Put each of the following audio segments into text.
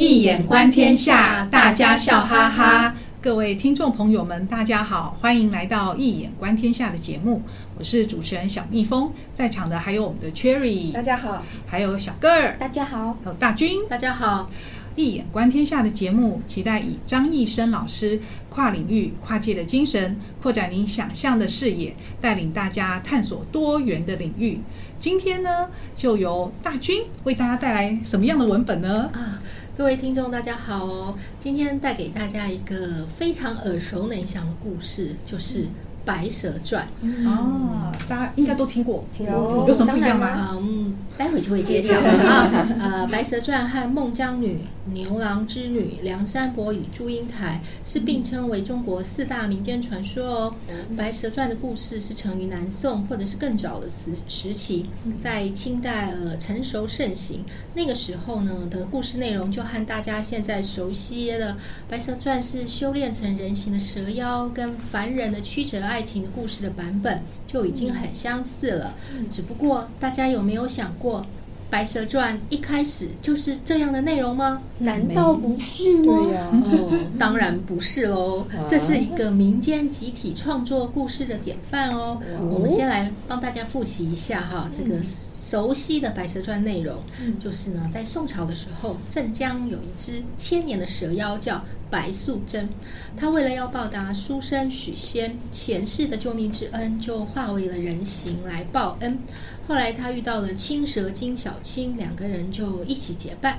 易眼观天下，大家笑哈哈。各位听众朋友们，大家好，欢迎来到《一眼观天下》的节目。我是主持人小蜜蜂，在场的还有我们的 Cherry，大家好；还有小个儿，大家好；还有大军，大家好。《一眼观天下》的节目，期待以张艺生老师跨领域、跨界的精神，扩展您想象的视野，带领大家探索多元的领域。今天呢，就由大军为大家带来什么样的文本呢？啊，各位听众，大家好哦！今天带给大家一个非常耳熟能详的故事，就是。《白蛇传》哦，大家应该都听过，听过有什么不一样吗？嗯，待会就会介绍 啊。呃，《白蛇传》和孟姜女、牛郎织女、梁山伯与祝英台是并称为中国四大民间传说哦。《白蛇传》的故事是成于南宋或者是更早的时时期，在清代呃成熟盛行。那个时候呢的故事内容就和大家现在熟悉的《白蛇传》是修炼成人形的蛇妖跟凡人的曲折爱。爱情的故事的版本就已经很相似了，只不过大家有没有想过，《白蛇传》一开始就是这样的内容吗？难道不是吗？对呀，哦，当然不是喽，这是一个民间集体创作故事的典范哦。我们先来帮大家复习一下哈，这个熟悉的《白蛇传》内容，就是呢，在宋朝的时候，镇江有一只千年的蛇妖叫。白素贞，她为了要报答书生许仙前世的救命之恩，就化为了人形来报恩。后来她遇到了青蛇精小青，两个人就一起结伴。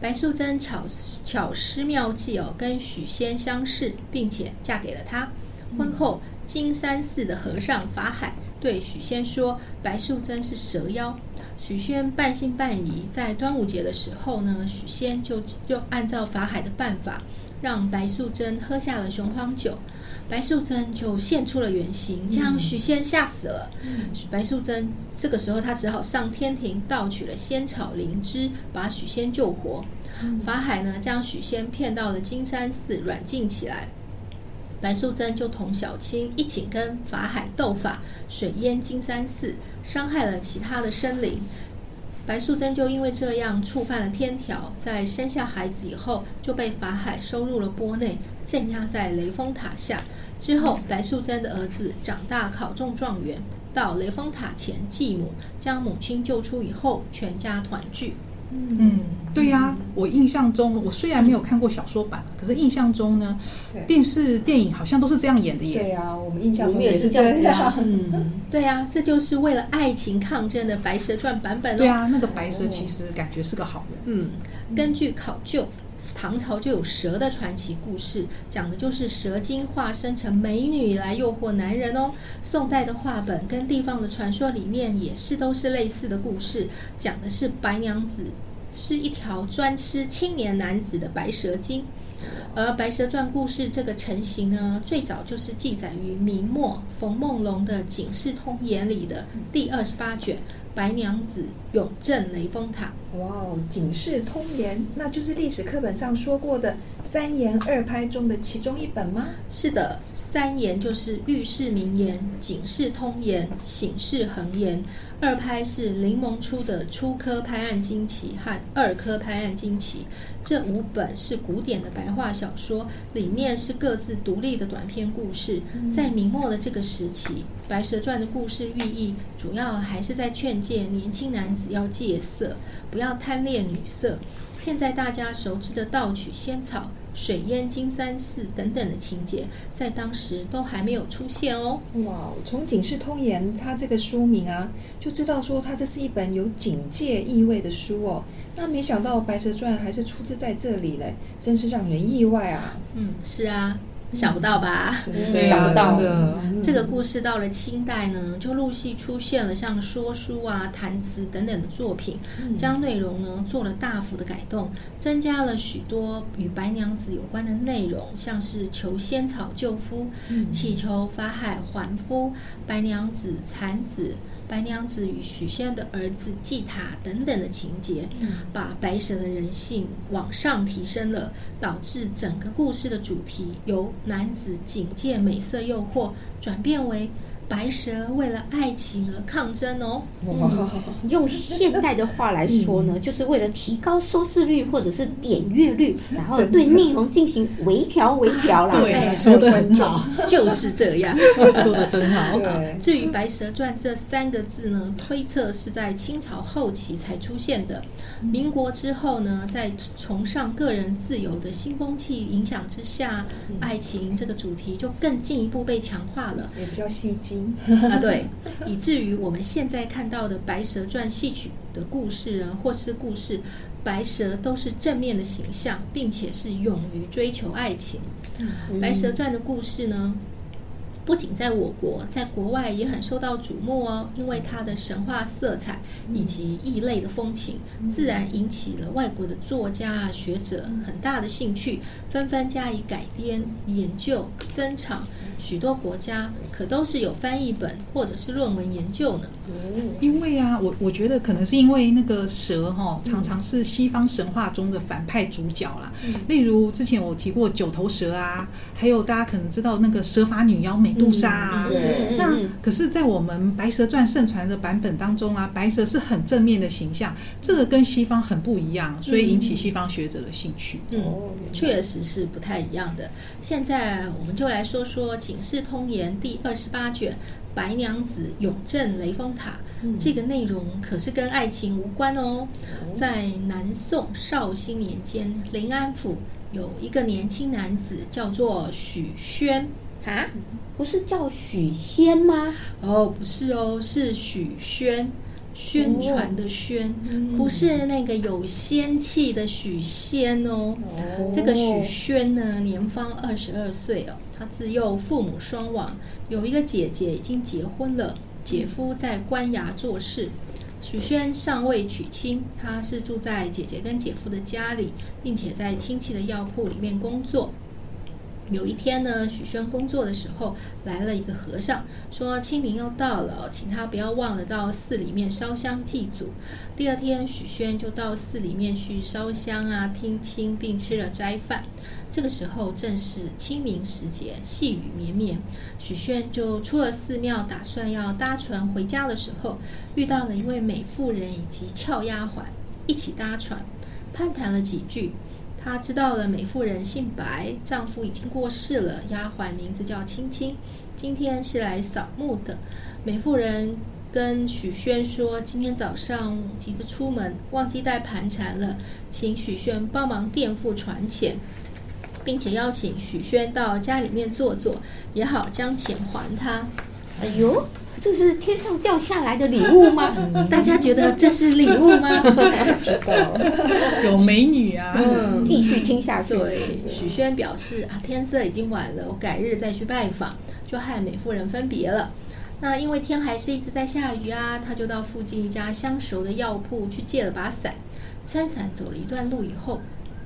白素贞巧巧施妙计哦，跟许仙相识，并且嫁给了他。婚后，金山寺的和尚法海对许仙说：“白素贞是蛇妖。”许仙半信半疑。在端午节的时候呢，许仙就就按照法海的办法。让白素贞喝下了雄黄酒，白素贞就现出了原形，将许仙吓死了。嗯、白素贞这个时候，她只好上天庭盗取了仙草灵芝，把许仙救活。嗯、法海呢，将许仙骗到了金山寺软禁起来。白素贞就同小青一起跟法海斗法，水淹金山寺，伤害了其他的生灵。白素贞就因为这样触犯了天条，在生下孩子以后就被法海收入了钵内，镇压在雷峰塔下。之后，白素贞的儿子长大考中状元，到雷峰塔前祭母，将母亲救出以后，全家团聚。嗯，对呀、啊，我印象中，我虽然没有看过小说版，可是印象中呢，电视电影好像都是这样演的耶。对呀、啊，我们印象中也是这样子啊。嗯，对呀、啊，这就是为了爱情抗争的《白蛇传》版本哦。对啊，那个白蛇其实感觉是个好人。嗯，根据考究。唐朝就有蛇的传奇故事，讲的就是蛇精化身成美女来诱惑男人哦。宋代的话本跟地方的传说里面也是都是类似的故事，讲的是白娘子是一条专吃青年男子的白蛇精。而《白蛇传》故事这个成型呢，最早就是记载于明末冯梦龙的《警世通言》里的第二十八卷。白娘子永镇雷峰塔。哇哦，《警世通言》那就是历史课本上说过的三言二拍中的其中一本吗？是的，三言就是喻世名言，《警世通言》、《醒世恒言》；二拍是林檬出的《初科拍案惊奇》和《二科拍案惊奇》。这五本是古典的白话小说，里面是各自独立的短篇故事。在明末的这个时期，《白蛇传》的故事寓意主要还是在劝诫年轻男子要戒色，不要贪恋女色。现在大家熟知的盗取仙草、水淹金山寺等等的情节，在当时都还没有出现哦。哇，从《警世通言》它这个书名啊，就知道说它这是一本有警戒意味的书哦。那没想到《白蛇传》还是出自在这里嘞，真是让人意外啊！嗯，是啊，想不到吧？对，想不到的。这个故事到了清代呢，就陆续出现了像说书啊、弹词等等的作品，将内容呢做了大幅的改动，增加了许多与白娘子有关的内容，像是求仙草救夫、祈求法海还夫、白娘子产子。白娘子与许仙的儿子祭塔等等的情节，把白蛇的人性往上提升了，导致整个故事的主题由男子警戒美色诱惑，转变为白蛇为了爱情而抗争哦。嗯、用现代的话来说呢，就是为了提高收视率或者是点阅率，然后对内容进行微调微调啦。对，说的很好，就是这样，说的真好。至于《白蛇传》这三个字呢，推测是在清朝后期才出现的。民国之后呢，在崇尚个人自由的新风气影响之下，爱情这个主题就更进一步被强化了，也比较吸睛啊。对，以至于我们现在看到的《白蛇传》戏曲的故事啊，或是故事，白蛇都是正面的形象，并且是勇于追求爱情。《白蛇传》的故事呢，不仅在我国，在国外也很受到瞩目哦，因为它的神话色彩以及异类的风情，自然引起了外国的作家啊、学者很大的兴趣，纷纷加以改编、研究、增长。许多国家可都是有翻译本或者是论文研究呢。因为啊，我我觉得可能是因为那个蛇哈、哦，常常是西方神话中的反派主角啦。例如之前我提过九头蛇啊，还有大家可能知道那个蛇发女妖美杜莎啊。那可是，在我们《白蛇传》盛传的版本当中啊，白蛇是很正面的形象，这个跟西方很不一样，所以引起西方学者的兴趣。嗯，确实是不太一样的。现在我们就来说说。《警世通言》第二十八卷《白娘子永镇雷峰塔》，这个内容可是跟爱情无关哦。在南宋绍兴年间，临安府有一个年轻男子，叫做许宣啊，不是叫许仙吗？哦，不是哦，是许宣。宣传的宣，不是那个有仙气的许仙哦。这个许宣呢，年方二十二岁哦。他自幼父母双亡，有一个姐姐已经结婚了，姐夫在官衙做事。许宣尚未娶亲，他是住在姐姐跟姐夫的家里，并且在亲戚的药铺里面工作。有一天呢，许宣工作的时候来了一个和尚，说清明要到了，请他不要忘了到寺里面烧香祭祖。第二天，许宣就到寺里面去烧香啊，听经，并吃了斋饭。这个时候正是清明时节，细雨绵绵。许宣就出了寺庙，打算要搭船回家的时候，遇到了一位美妇人以及俏丫鬟，一起搭船，攀谈了几句。他知道了美妇人姓白，丈夫已经过世了。丫鬟名字叫青青，今天是来扫墓的。美妇人跟许宣说，今天早上急着出门，忘记带盘缠了，请许宣帮忙垫付船钱，并且邀请许宣到家里面坐坐，也好将钱还他。哎呦！这是天上掉下来的礼物吗？大家觉得这是礼物吗？不知道，有美女啊！嗯，继续听下去。对，许宣表示啊，天色已经晚了，我改日再去拜访，就和美妇人分别了。那因为天还是一直在下雨啊，他就到附近一家相熟的药铺去借了把伞，撑伞走了一段路以后，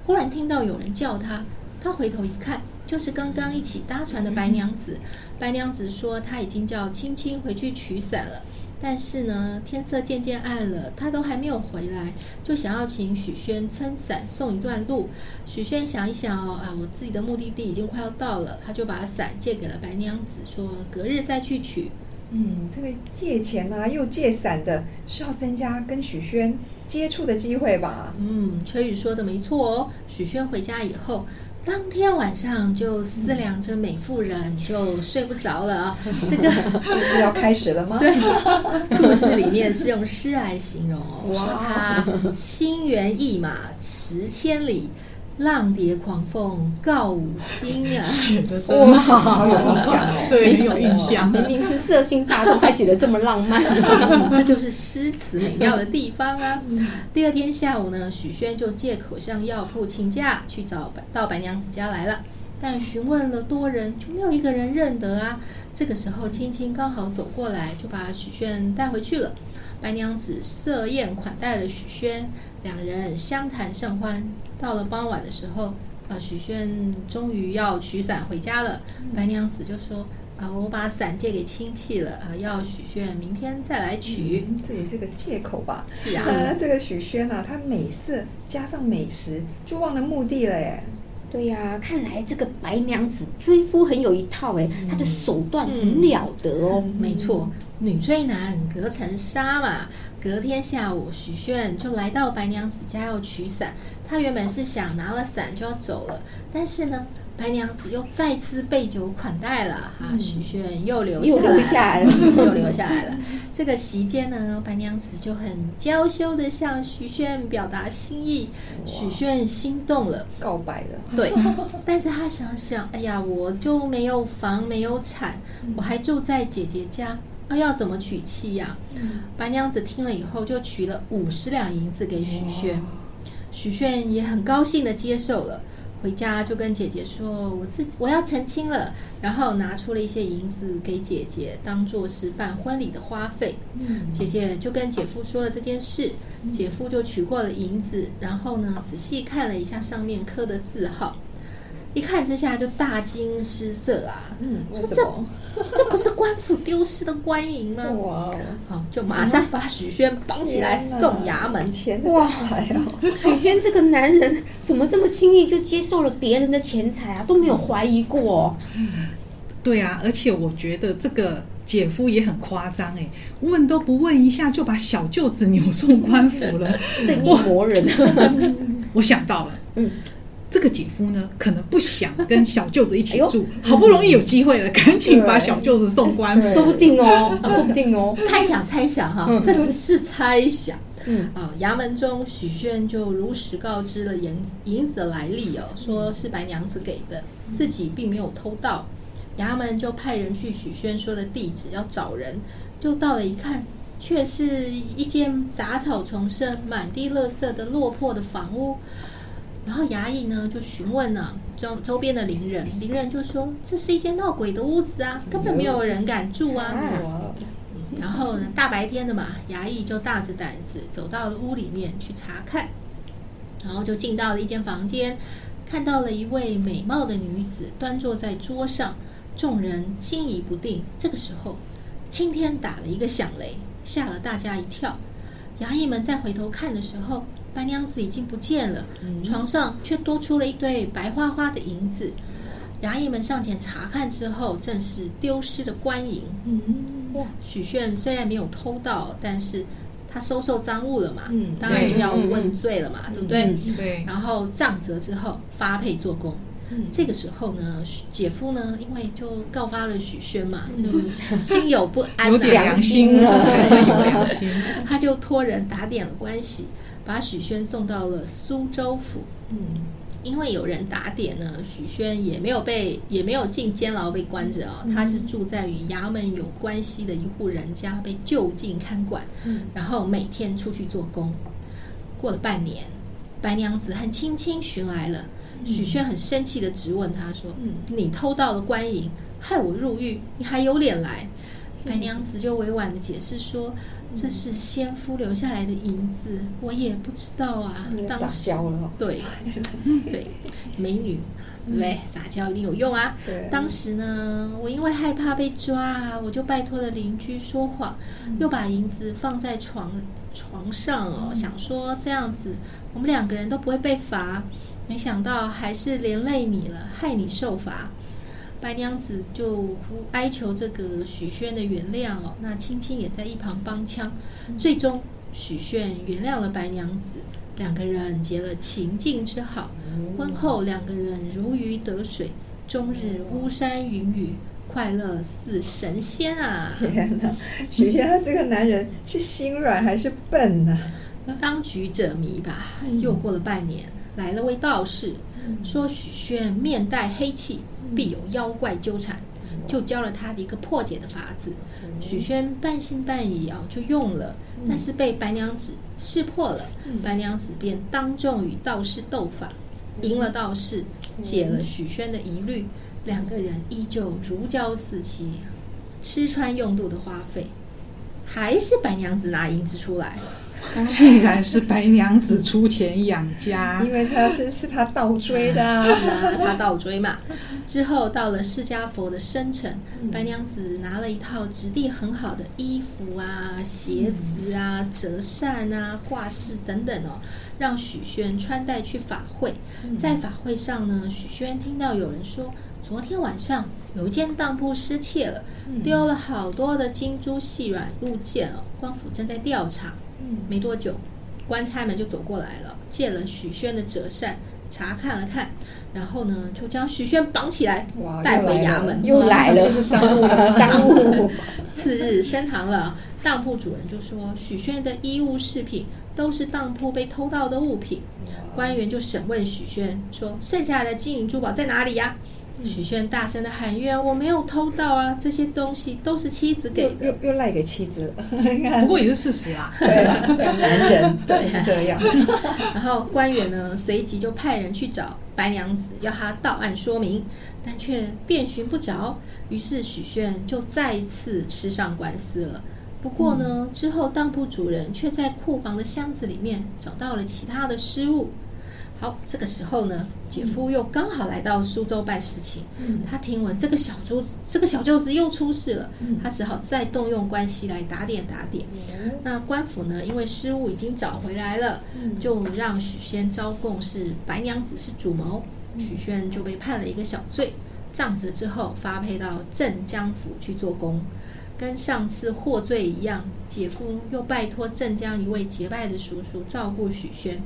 忽然听到有人叫他，他回头一看。就是刚刚一起搭船的白娘子，白娘子说她已经叫青青回去取伞了，但是呢，天色渐渐暗了，她都还没有回来，就想要请许宣撑伞送一段路。许宣想一想哦，啊，我自己的目的地已经快要到了，他就把伞借给了白娘子，说隔日再去取。嗯，这个借钱啊又借伞的，是要增加跟许宣接触的机会吧？嗯，崔宇说的没错哦。许宣回家以后。当天晚上就思量着美妇人，就睡不着了啊！这个故事要开始了吗？对，故事里面是用诗来形容 哦，说他心猿意马驰千里。浪蝶狂凤告五经啊！写的真好，好有印象哦。对，很有印象。明明是色心大动，还写的这么浪漫，这就是诗词美妙的地方啊！第二天下午呢，许宣就借口向药铺请假去找白到白娘子家来了，但询问了多人，就没有一个人认得啊。这个时候，青青刚好走过来，就把许宣带回去了。白娘子设宴款待了许宣。两人相谈甚欢，到了傍晚的时候，啊，许宣终于要取伞回家了。白娘子就说：“啊，我把伞借给亲戚了，啊，要许宣明天再来取。嗯”这也是个借口吧？是啊。呃，这个许宣啊，他美色加上美食，就忘了目的了耶。对呀、啊，看来这个白娘子追夫很有一套哎，她的手段很了得哦。嗯、没错，女追男隔层纱嘛。隔天下午，许炫就来到白娘子家要取伞。他原本是想拿了伞就要走了，但是呢，白娘子又再次备酒款待了，哈、嗯，许炫又留又留下来了，又留下来了。这个席间呢，白娘子就很娇羞地向许炫表达心意，许炫心动了，告白了。对，但是他想想，哎呀，我就没有房，没有产，我还住在姐姐家，啊，要怎么娶妻呀？白娘子听了以后，就取了五十两银子给许炫，许炫也很高兴的接受了。回家就跟姐姐说：“我自我要成亲了。”然后拿出了一些银子给姐姐，当做是办婚礼的花费。姐姐就跟姐夫说了这件事，姐夫就取过了银子，然后呢，仔细看了一下上面刻的字号。一看之下就大惊失色啊！嗯，为什么？这这不是官府丢失的官银吗？哇！好，就马上把许宣绑起来送衙门。钱哇！许宣这个男人怎么这么轻易就接受了别人的钱财啊？都没有怀疑过。对啊，而且我觉得这个姐夫也很夸张哎，问都不问一下就把小舅子扭送官府了，正义魔人。我想到了，嗯。这个姐夫呢，可能不想跟小舅子一起住，哎、好不容易有机会了，赶紧把小舅子送官府。说不定哦，说不定哦，猜想猜想哈，嗯、这只是猜想。嗯啊，衙门中许宣就如实告知了银银子的来历哦，说是白娘子给的，自己并没有偷盗。衙门就派人去许宣说的地址要找人，就到了一看，却是一间杂草丛生、满地垃圾的落魄的房屋。然后衙役呢就询问了周周边的邻人，邻人就说，这是一间闹鬼的屋子啊，根本没有人敢住啊。然后呢，大白天的嘛，衙役就大着胆子走到了屋里面去查看，然后就进到了一间房间，看到了一位美貌的女子端坐在桌上，众人惊疑不定。这个时候，青天打了一个响雷，吓了大家一跳。衙役们再回头看的时候，白娘子已经不见了，床上却多出了一堆白花花的银子。衙役们上前查看之后，正是丢失的官银。哇！许炫虽然没有偷盗，但是他收受赃物了嘛，当然就要问罪了嘛，对不对？对。然后杖责之后发配做工。这个时候呢，姐夫呢，因为就告发了许宣嘛，就心有不安，有点良心了，有良心。他就托人打点了关系。把许宣送到了苏州府。嗯，因为有人打点呢，许宣也没有被，也没有进监牢被关着啊、哦。他是住在与衙门有关系的一户人家，被就近看管。嗯，然后每天出去做工。过了半年，白娘子和青青寻来了。许宣很生气地质问他说：“嗯，你偷盗了官银，害我入狱，你还有脸来？”白娘子就委婉地解释说。这是先夫留下来的银子，我也不知道啊。当时对 对，美女对撒娇一定有用啊。当时呢，我因为害怕被抓啊，我就拜托了邻居说谎，又把银子放在床床上哦，想说这样子我们两个人都不会被罚。没想到还是连累你了，害你受罚。白娘子就哭哀求这个许宣的原谅哦，那青青也在一旁帮腔。最终许宣原谅了白娘子，两个人结了秦晋之好。婚后两个人如鱼得水，终日巫山云雨，快乐似神仙啊！天哪，许宣他这个男人是心软还是笨呢？当局者迷吧。又过了半年，来了位道士，说许宣面带黑气。必有妖怪纠缠，就教了他的一个破解的法子。许宣半信半疑啊，就用了，但是被白娘子识破了。白娘子便当众与道士斗法，赢了道士，解了许宣的疑虑。两个人依旧如胶似漆，吃穿用度的花费，还是白娘子拿银子出来。竟然是白娘子出钱养家，因为他是是他倒追的啊，是啊，他倒追嘛。之后到了释迦佛的生辰，白娘子拿了一套质地很好的衣服啊、鞋子啊、折扇啊、挂饰等等哦，让许宣穿戴去法会。在法会上呢，许宣听到有人说，昨天晚上有一间当铺失窃了，丢了好多的金珠细软物件哦。官府正在调查。没多久，官差们就走过来了，借了许宣的折扇查看了看。然后呢，就将许宣绑起来，带回衙门。又来了，是赃物 了，赃物。次日升堂了，当铺主人就说：“许宣的衣物饰品都是当铺被偷盗的物品。”官员就审问许宣说：“剩下的金银珠宝在哪里呀？”许炫大声的喊冤：“我没有偷到啊，这些东西都是妻子给的。”又又赖给妻子了，不过也是事实啊。对啊，男人 对是这样。然后官员呢，随即就派人去找白娘子，要她到案说明，但却遍寻不着。于是许炫就再一次吃上官司了。不过呢，之后当铺主人却在库房的箱子里面找到了其他的失物。好，这个时候呢，姐夫又刚好来到苏州办事情。嗯、他听闻这个小舅子，这个小舅子又出事了，嗯、他只好再动用关系来打点打点。嗯、那官府呢，因为失误已经找回来了，嗯、就让许仙招供是白娘子是主谋，嗯、许仙就被判了一个小罪。杖责之后发配到镇江府去做工，跟上次获罪一样，姐夫又拜托镇江一位结拜的叔叔照顾许宣。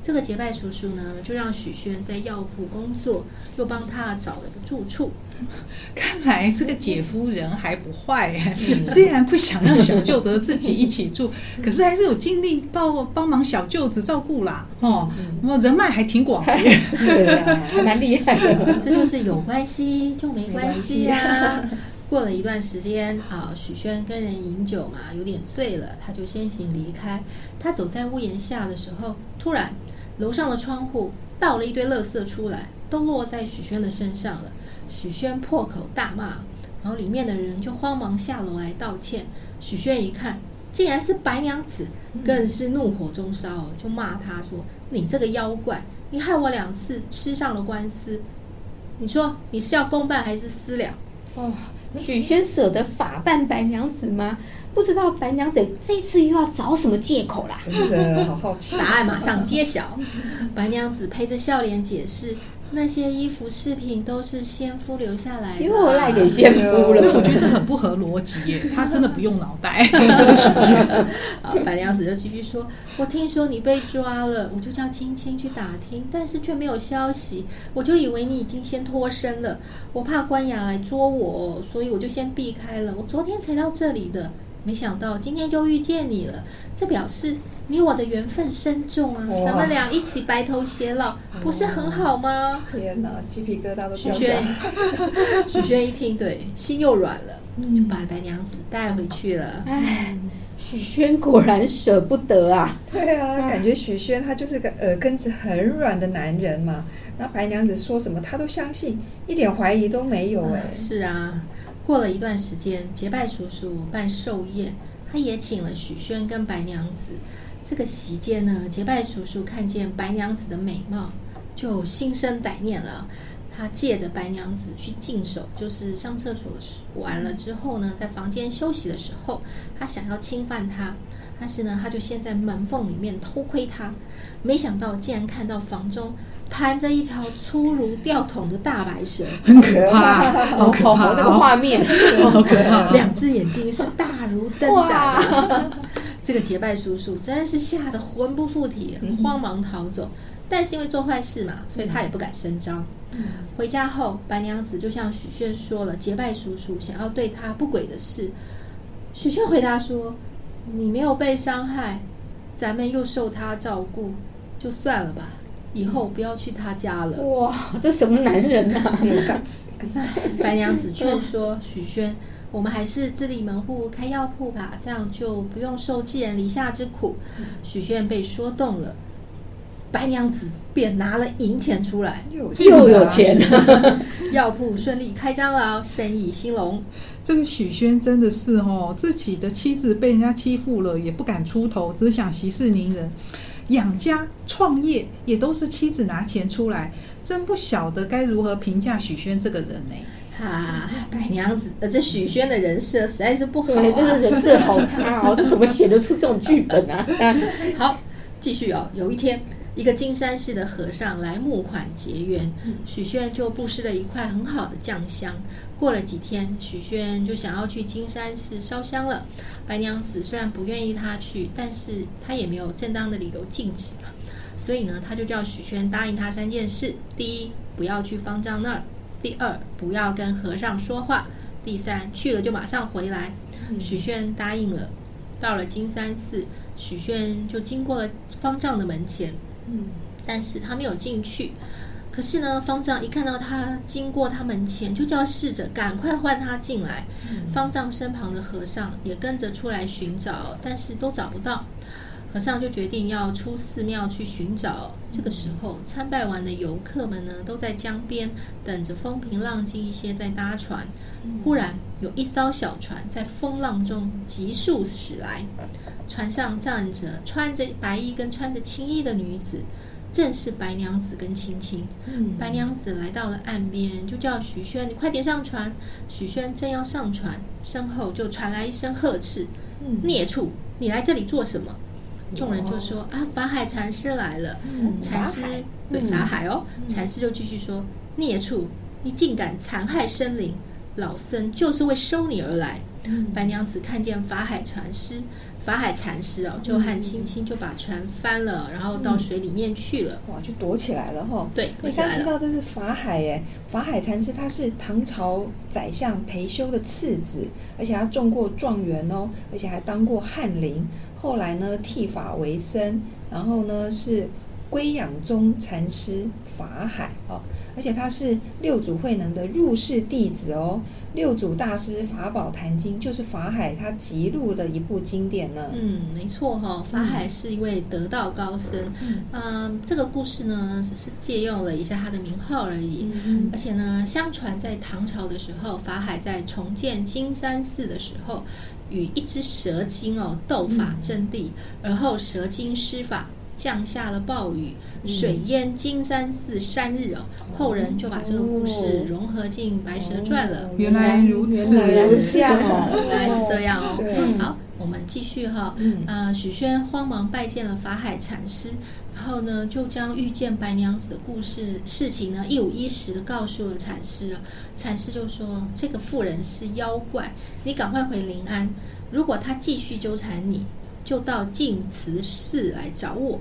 这个结拜叔叔呢，就让许宣在药铺工作，又帮他找了个住处。看来这个姐夫人还不坏，虽然不想让小舅子自己一起住，可是还是有精力帮帮忙小舅子照顾啦。哦，那么人脉还挺广的，对啊，还蛮厉害的。这就是有关系就没关系呀。过了一段时间啊，许宣跟人饮酒嘛，有点醉了，他就先行离开。他走在屋檐下的时候，突然。楼上的窗户倒了一堆垃圾出来，都落在许宣的身上了。许宣破口大骂，然后里面的人就慌忙下楼来道歉。许宣一看，竟然是白娘子，更是怒火中烧，就骂他说：“你这个妖怪，你害我两次吃上了官司，你说你是要公办还是私了？”哦，许宣舍得法办白娘子吗？不知道白娘子这次又要找什么借口啦？真的好好奇。答案马上揭晓。白娘子陪着笑脸解释，那些衣服饰品都是先夫留下来的。因为我赖给先夫了，我觉得这很不合逻辑耶。他真的不用脑袋。啊，白娘子就继续说：“我听说你被抓了，我就叫青青去打听，但是却没有消息，我就以为你已经先脱身了。我怕官衙来捉我，所以我就先避开了。我昨天才到这里的。”没想到今天就遇见你了，这表示你我的缘分深重啊！咱们俩一起白头偕老，不是很好吗？天哪，鸡皮疙瘩都起来了。许宣，许宣一听，对，心又软了，就把白娘子带回去了。唉，许宣果然舍不得啊！对啊，感觉许宣他就是个耳根子很软的男人嘛。那白娘子说什么他都相信，一点怀疑都没有哎。是啊。过了一段时间，结拜叔叔办寿宴，他也请了许宣跟白娘子。这个席间呢，结拜叔叔看见白娘子的美貌，就心生歹念了。他借着白娘子去净手，就是上厕所的时，完了之后呢，在房间休息的时候，他想要侵犯她，但是呢，他就先在门缝里面偷窥她，没想到竟然看到房中。盘着一条粗如吊桶的大白蛇，很可怕，好可怕！那个画面，好可怕。两只眼睛是大如灯盏。这个结拜叔叔真是吓得魂不附体，慌忙逃走。但是因为做坏事嘛，所以他也不敢声张。回家后，白娘子就向许宣说了结拜叔叔想要对他不轨的事。许宣回答说：“你没有被伤害，咱们又受他照顾，就算了吧。”以后不要去他家了。哇，这什么男人啊！没有胆子。白娘子劝说许宣：“我们还是自立门户开药铺吧，这样就不用受寄人篱下之苦。”许宣被说动了，白娘子便拿了银钱出来，又 又有钱了，药铺顺利开张了，生意兴隆。这个许宣真的是哦，自己的妻子被人家欺负了，也不敢出头，只想息事宁人。养家创业也都是妻子拿钱出来，真不晓得该如何评价许宣这个人呢？啊，白娘子，呃，这许宣的人设实在是不好、啊，对，这个人设好差哦，这怎么写得出这种剧本啊？好，继续哦。有一天，一个金山寺的和尚来募款结缘，许宣就布施了一块很好的酱香。过了几天，许宣就想要去金山寺烧香了。白娘子虽然不愿意他去，但是他也没有正当的理由禁止嘛，所以呢，他就叫许宣答应他三件事：第一，不要去方丈那儿。第二，不要跟和尚说话；第三，去了就马上回来。许宣答应了。到了金山寺，许宣就经过了方丈的门前，嗯但是他没有进去。可是呢，方丈一看到他经过他门前，就叫侍者赶快唤他进来。方丈身旁的和尚也跟着出来寻找，但是都找不到。和尚就决定要出寺庙去寻找。这个时候，参拜完的游客们呢，都在江边等着风平浪静一些再搭船。忽然，有一艘小船在风浪中急速驶来，船上站着穿着白衣跟穿着青衣的女子，正是白娘子跟青青。白娘子来到了岸边，就叫许宣：“你快点上船。”许宣正要上船，身后就传来一声呵斥：“孽畜，你来这里做什么？”众人就说：“啊，法海禅师来了。嗯”禅师对法海哦，禅师就继续说：“孽畜，你竟敢残害生灵，老僧就是为收你而来。”白娘子看见法海禅师。法海禅师哦，就和青青就把船翻了，然后到水里面去了。哇，就躲起来了哈。对，我刚知道这是法海耶。法海禅师他是唐朝宰相裴休的次子，而且他中过状元哦，而且还当过翰林。后来呢，剃发为僧，然后呢是归养宗禅师法海哦。而且他是六祖慧能的入室弟子哦。六祖大师法宝坛经就是法海他辑录的一部经典呢。嗯，没错哈、哦，法海是一位得道高僧。嗯，嗯，这个故事呢只是借用了一下他的名号而已。嗯，而且呢，相传在唐朝的时候，法海在重建金山寺的时候，与一只蛇精哦斗法争地，而后蛇精施法。降下了暴雨，水淹金山寺三日哦。后人就把这个故事融合进《白蛇传》了。原来如此，原来是这样哦，原来是这样哦。好，我们继续哈。呃，许宣慌忙拜见了法海禅师，然后呢，就将遇见白娘子的故事事情呢一五一十的告诉了禅师。禅师就说：“这个妇人是妖怪，你赶快回临安。如果他继续纠缠你。”就到净慈寺来找我，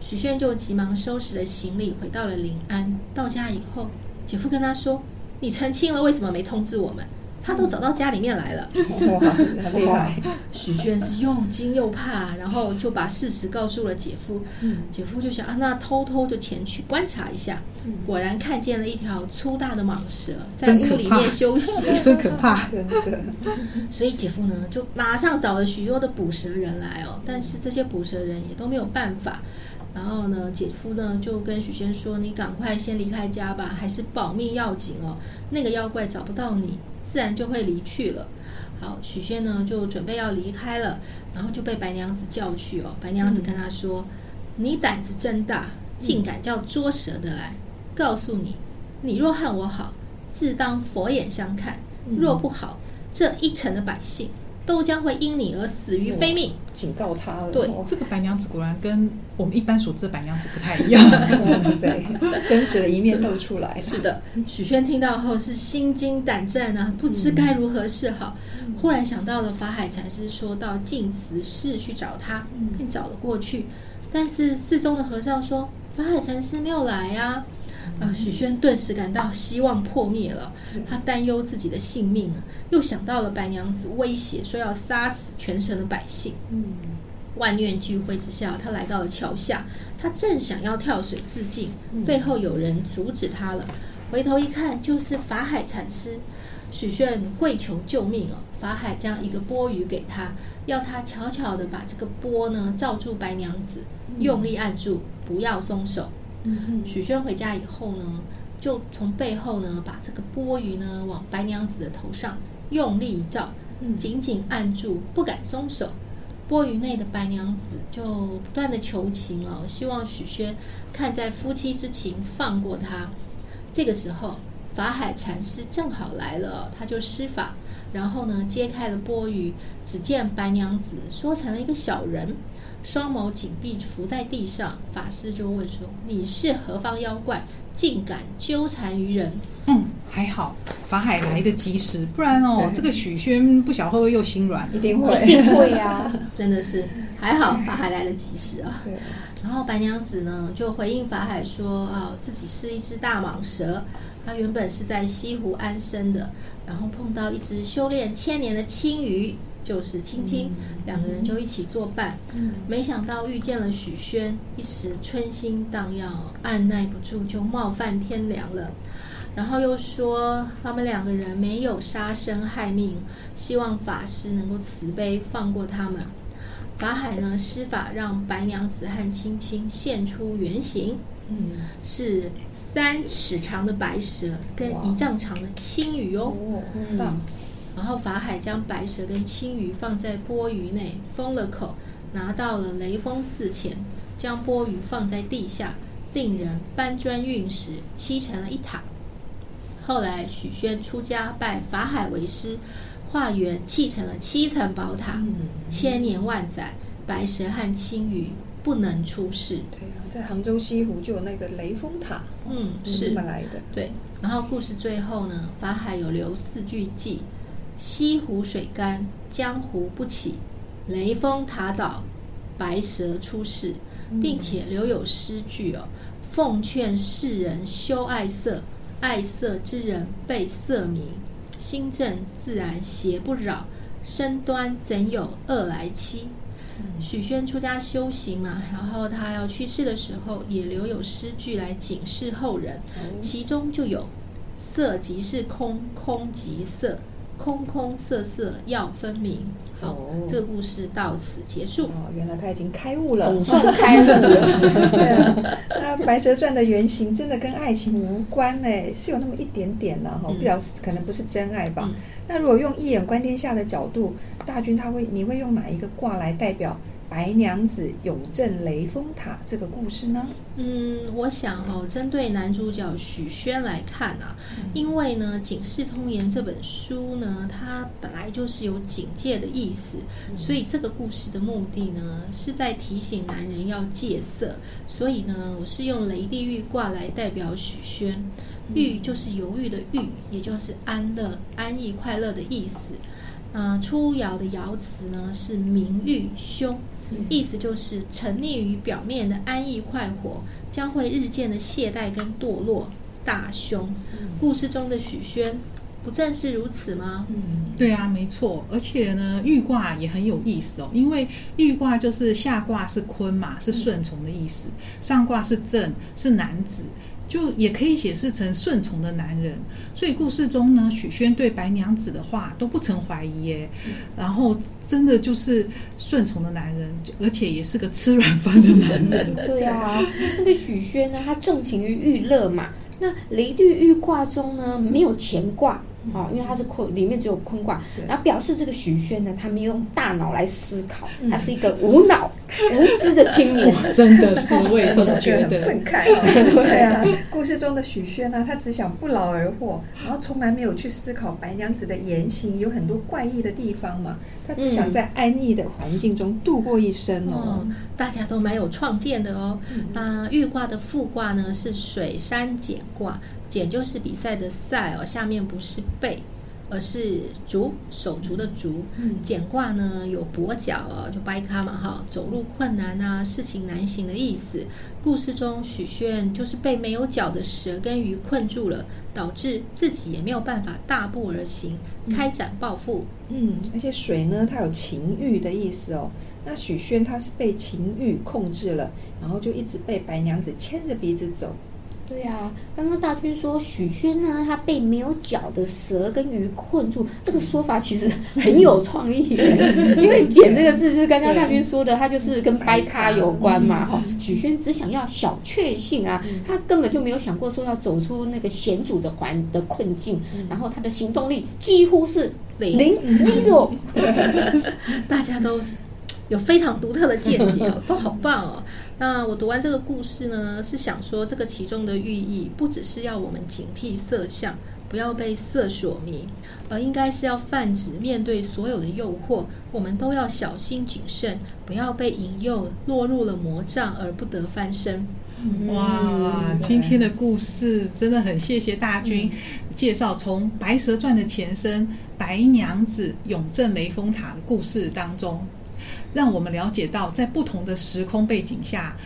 许宣就急忙收拾了行李，回到了临安。到家以后，姐夫跟他说：“你成亲了，为什么没通知我们？”他都找到家里面来了。哇，很厉害！许宣是又惊又怕，然后就把事实告诉了姐夫。姐夫就想啊，那偷偷就前去观察一下。果然看见了一条粗大的蟒蛇在屋里面休息，真可怕，真的。所以姐夫呢，就马上找了许多的捕蛇人来哦，但是这些捕蛇人也都没有办法。然后呢，姐夫呢就跟许仙说：“你赶快先离开家吧，还是保命要紧哦。那个妖怪找不到你，自然就会离去了。”好，许仙呢就准备要离开了，然后就被白娘子叫去哦。白娘子跟他说：“嗯、你胆子真大，竟敢叫捉蛇的来。”告诉你，你若和我好，自当佛眼相看；若不好，这一城的百姓都将会因你而死于非命。警告他了。对，这个白娘子果然跟我们一般所知的白娘子不太一样。哇塞，真实的一面露出来了。是的，许宣听到后是心惊胆战啊，不知该如何是好。忽然想到了法海禅师说到净慈寺去找他，便找了过去。但是寺中的和尚说法海禅师没有来呀。呃，许宣顿时感到希望破灭了，他担忧自己的性命啊，又想到了白娘子威胁说要杀死全城的百姓。嗯，万念俱灰之下，他来到了桥下，他正想要跳水自尽，背后有人阻止他了。回头一看，就是法海禅师。许宣跪求救命哦，法海将一个钵盂给他，要他悄悄地把这个钵呢罩住白娘子，用力按住，不要松手。嗯许宣回家以后呢，就从背后呢把这个钵盂呢往白娘子的头上用力一照，紧紧按住，不敢松手。钵盂内的白娘子就不断的求情哦，希望许宣看在夫妻之情放过他。这个时候，法海禅师正好来了，他就施法，然后呢揭开了钵盂，只见白娘子缩成了一个小人。双眸紧闭，伏在地上。法师就问说：“你是何方妖怪，竟敢纠缠于人？”嗯，还好法海来得及时，不然哦，这个许宣不晓得会不会又心软？一定会，一定会啊！真的是还好，法海来得及时啊。对。然后白娘子呢，就回应法海说：“啊，自己是一只大蟒蛇，她原本是在西湖安生的，然后碰到一只修炼千年的青鱼。”就是青青，两个人就一起作伴。没想到遇见了许宣，一时春心荡漾，按捺不住就冒犯天良了。然后又说他们两个人没有杀生害命，希望法师能够慈悲放过他们。法海呢施法让白娘子和青青现出原形，是三尺长的白蛇跟一丈长的青鱼哦。嗯然后法海将白蛇跟青鱼放在钵盂内，封了口，拿到了雷峰寺前，将钵盂放在地下，令人搬砖运石，砌成了一塔。后来许宣出家拜法海为师，化缘砌成了七层宝塔，千年万载，白蛇和青鱼不能出世。对啊，在杭州西湖就有那个雷峰塔，嗯，是这么来的。对，然后故事最后呢，法海有留四句偈。西湖水干，江湖不起，雷峰塔倒，白蛇出世，并且留有诗句哦。奉劝世人休爱色，爱色之人被色迷。心正自然邪不扰，身端怎有恶来欺？许宣出家修行嘛，然后他要去世的时候，也留有诗句来警示后人，其中就有“色即是空，空即色”。空空色色要分明。好，哦、这个故事到此结束。哦，原来他已经开悟了，总算开悟了。对啊，那《白蛇传》的原型真的跟爱情无关嘞，是有那么一点点的哈，不晓得可能不是真爱吧？嗯、那如果用一眼观天下的角度，大军他会，你会用哪一个卦来代表？白娘子永镇雷峰塔这个故事呢？嗯，我想哦，针对男主角许宣来看啊，因为呢，《警世通言》这本书呢，它本来就是有警戒的意思，所以这个故事的目的呢，是在提醒男人要戒色。所以呢，我是用雷地豫卦来代表许宣，玉就是犹豫的玉，也就是安乐、安逸、快乐的意思。嗯、呃，初爻的爻辞呢是明豫凶。意思就是沉溺于表面的安逸快活，将会日渐的懈怠跟堕落，大凶。故事中的许宣，不正是如此吗？嗯，对啊，没错。而且呢，豫卦也很有意思哦，因为豫卦就是下卦是坤嘛，是顺从的意思；上卦是震，是男子。就也可以解释成顺从的男人，所以故事中呢，许宣对白娘子的话都不曾怀疑耶，然后真的就是顺从的男人，而且也是个吃软饭的男人。对啊，那个许宣呢，他重情于玉乐嘛。那雷地玉卦中呢，没有乾卦。哦，因为它是坤，里面只有坤卦，然后表示这个许宣呢，他没有用大脑来思考，他是一个无脑、无知的青年，真的是我也觉得，愤慨 哦。对啊，故事中的许宣呢，他只想不劳而获，然后从来没有去思考白娘子的言行有很多怪异的地方嘛，他只想在安逸的环境中度过一生哦。嗯、大家都蛮有创建的哦。啊、呃，豫卦的复卦呢是水山蹇卦。蹇就是比赛的赛哦，下面不是贝，而是足，手足的足。嗯、简卦呢有跛脚哦，就掰咖嘛哈，走路困难啊，事情难行的意思。故事中许宣就是被没有脚的蛇跟鱼困住了，导致自己也没有办法大步而行，开展抱负。嗯，而且水呢，它有情欲的意思哦。那许宣他是被情欲控制了，然后就一直被白娘子牵着鼻子走。对啊，刚刚大军说许宣呢，他被没有脚的蛇跟鱼困住，这个说法其实很有创意，因为“捡”这个字就是刚刚大军说的，它就是跟掰咖有关嘛。哈，许宣只想要小确幸啊，他根本就没有想过说要走出那个险阻的环的困境，然后他的行动力几乎是零零 zero，大家都有非常独特的见解哦，都好棒哦。那我读完这个故事呢，是想说这个其中的寓意，不只是要我们警惕色相，不要被色所迷，而应该是要泛指面对所有的诱惑，我们都要小心谨慎，不要被引诱落入了魔障而不得翻身。哇，今天的故事真的很谢谢大军介绍，从《白蛇传》的前身白娘子永镇雷峰塔的故事当中。让我们了解到，在不同的时空背景下，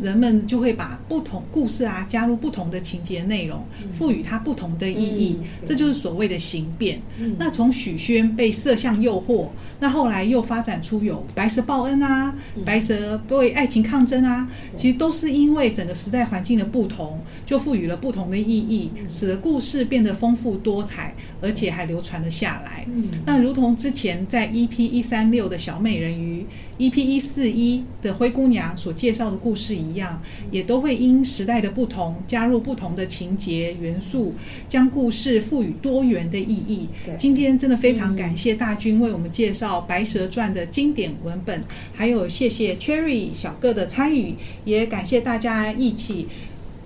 人们就会把不同故事啊加入不同的情节内容，赋予它不同的意义，这就是所谓的形变。嗯、那从许宣被色相诱惑，那后来又发展出有白蛇报恩啊，嗯、白蛇为爱情抗争啊，嗯、其实都是因为整个时代环境的不同，就赋予了不同的意义，使得故事变得丰富多彩，而且还流传了下来。嗯、那如同之前在 EP 一三六的小美人鱼，EP 一四一的灰姑娘所介绍的故事一样。也都会因时代的不同，加入不同的情节元素，将故事赋予多元的意义。今天真的非常感谢大军为我们介绍《白蛇传》的经典文本，还有谢谢 Cherry 小哥的参与，也感谢大家一起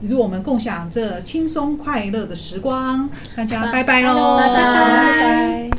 与我们共享这轻松快乐的时光。大家拜拜喽！拜拜。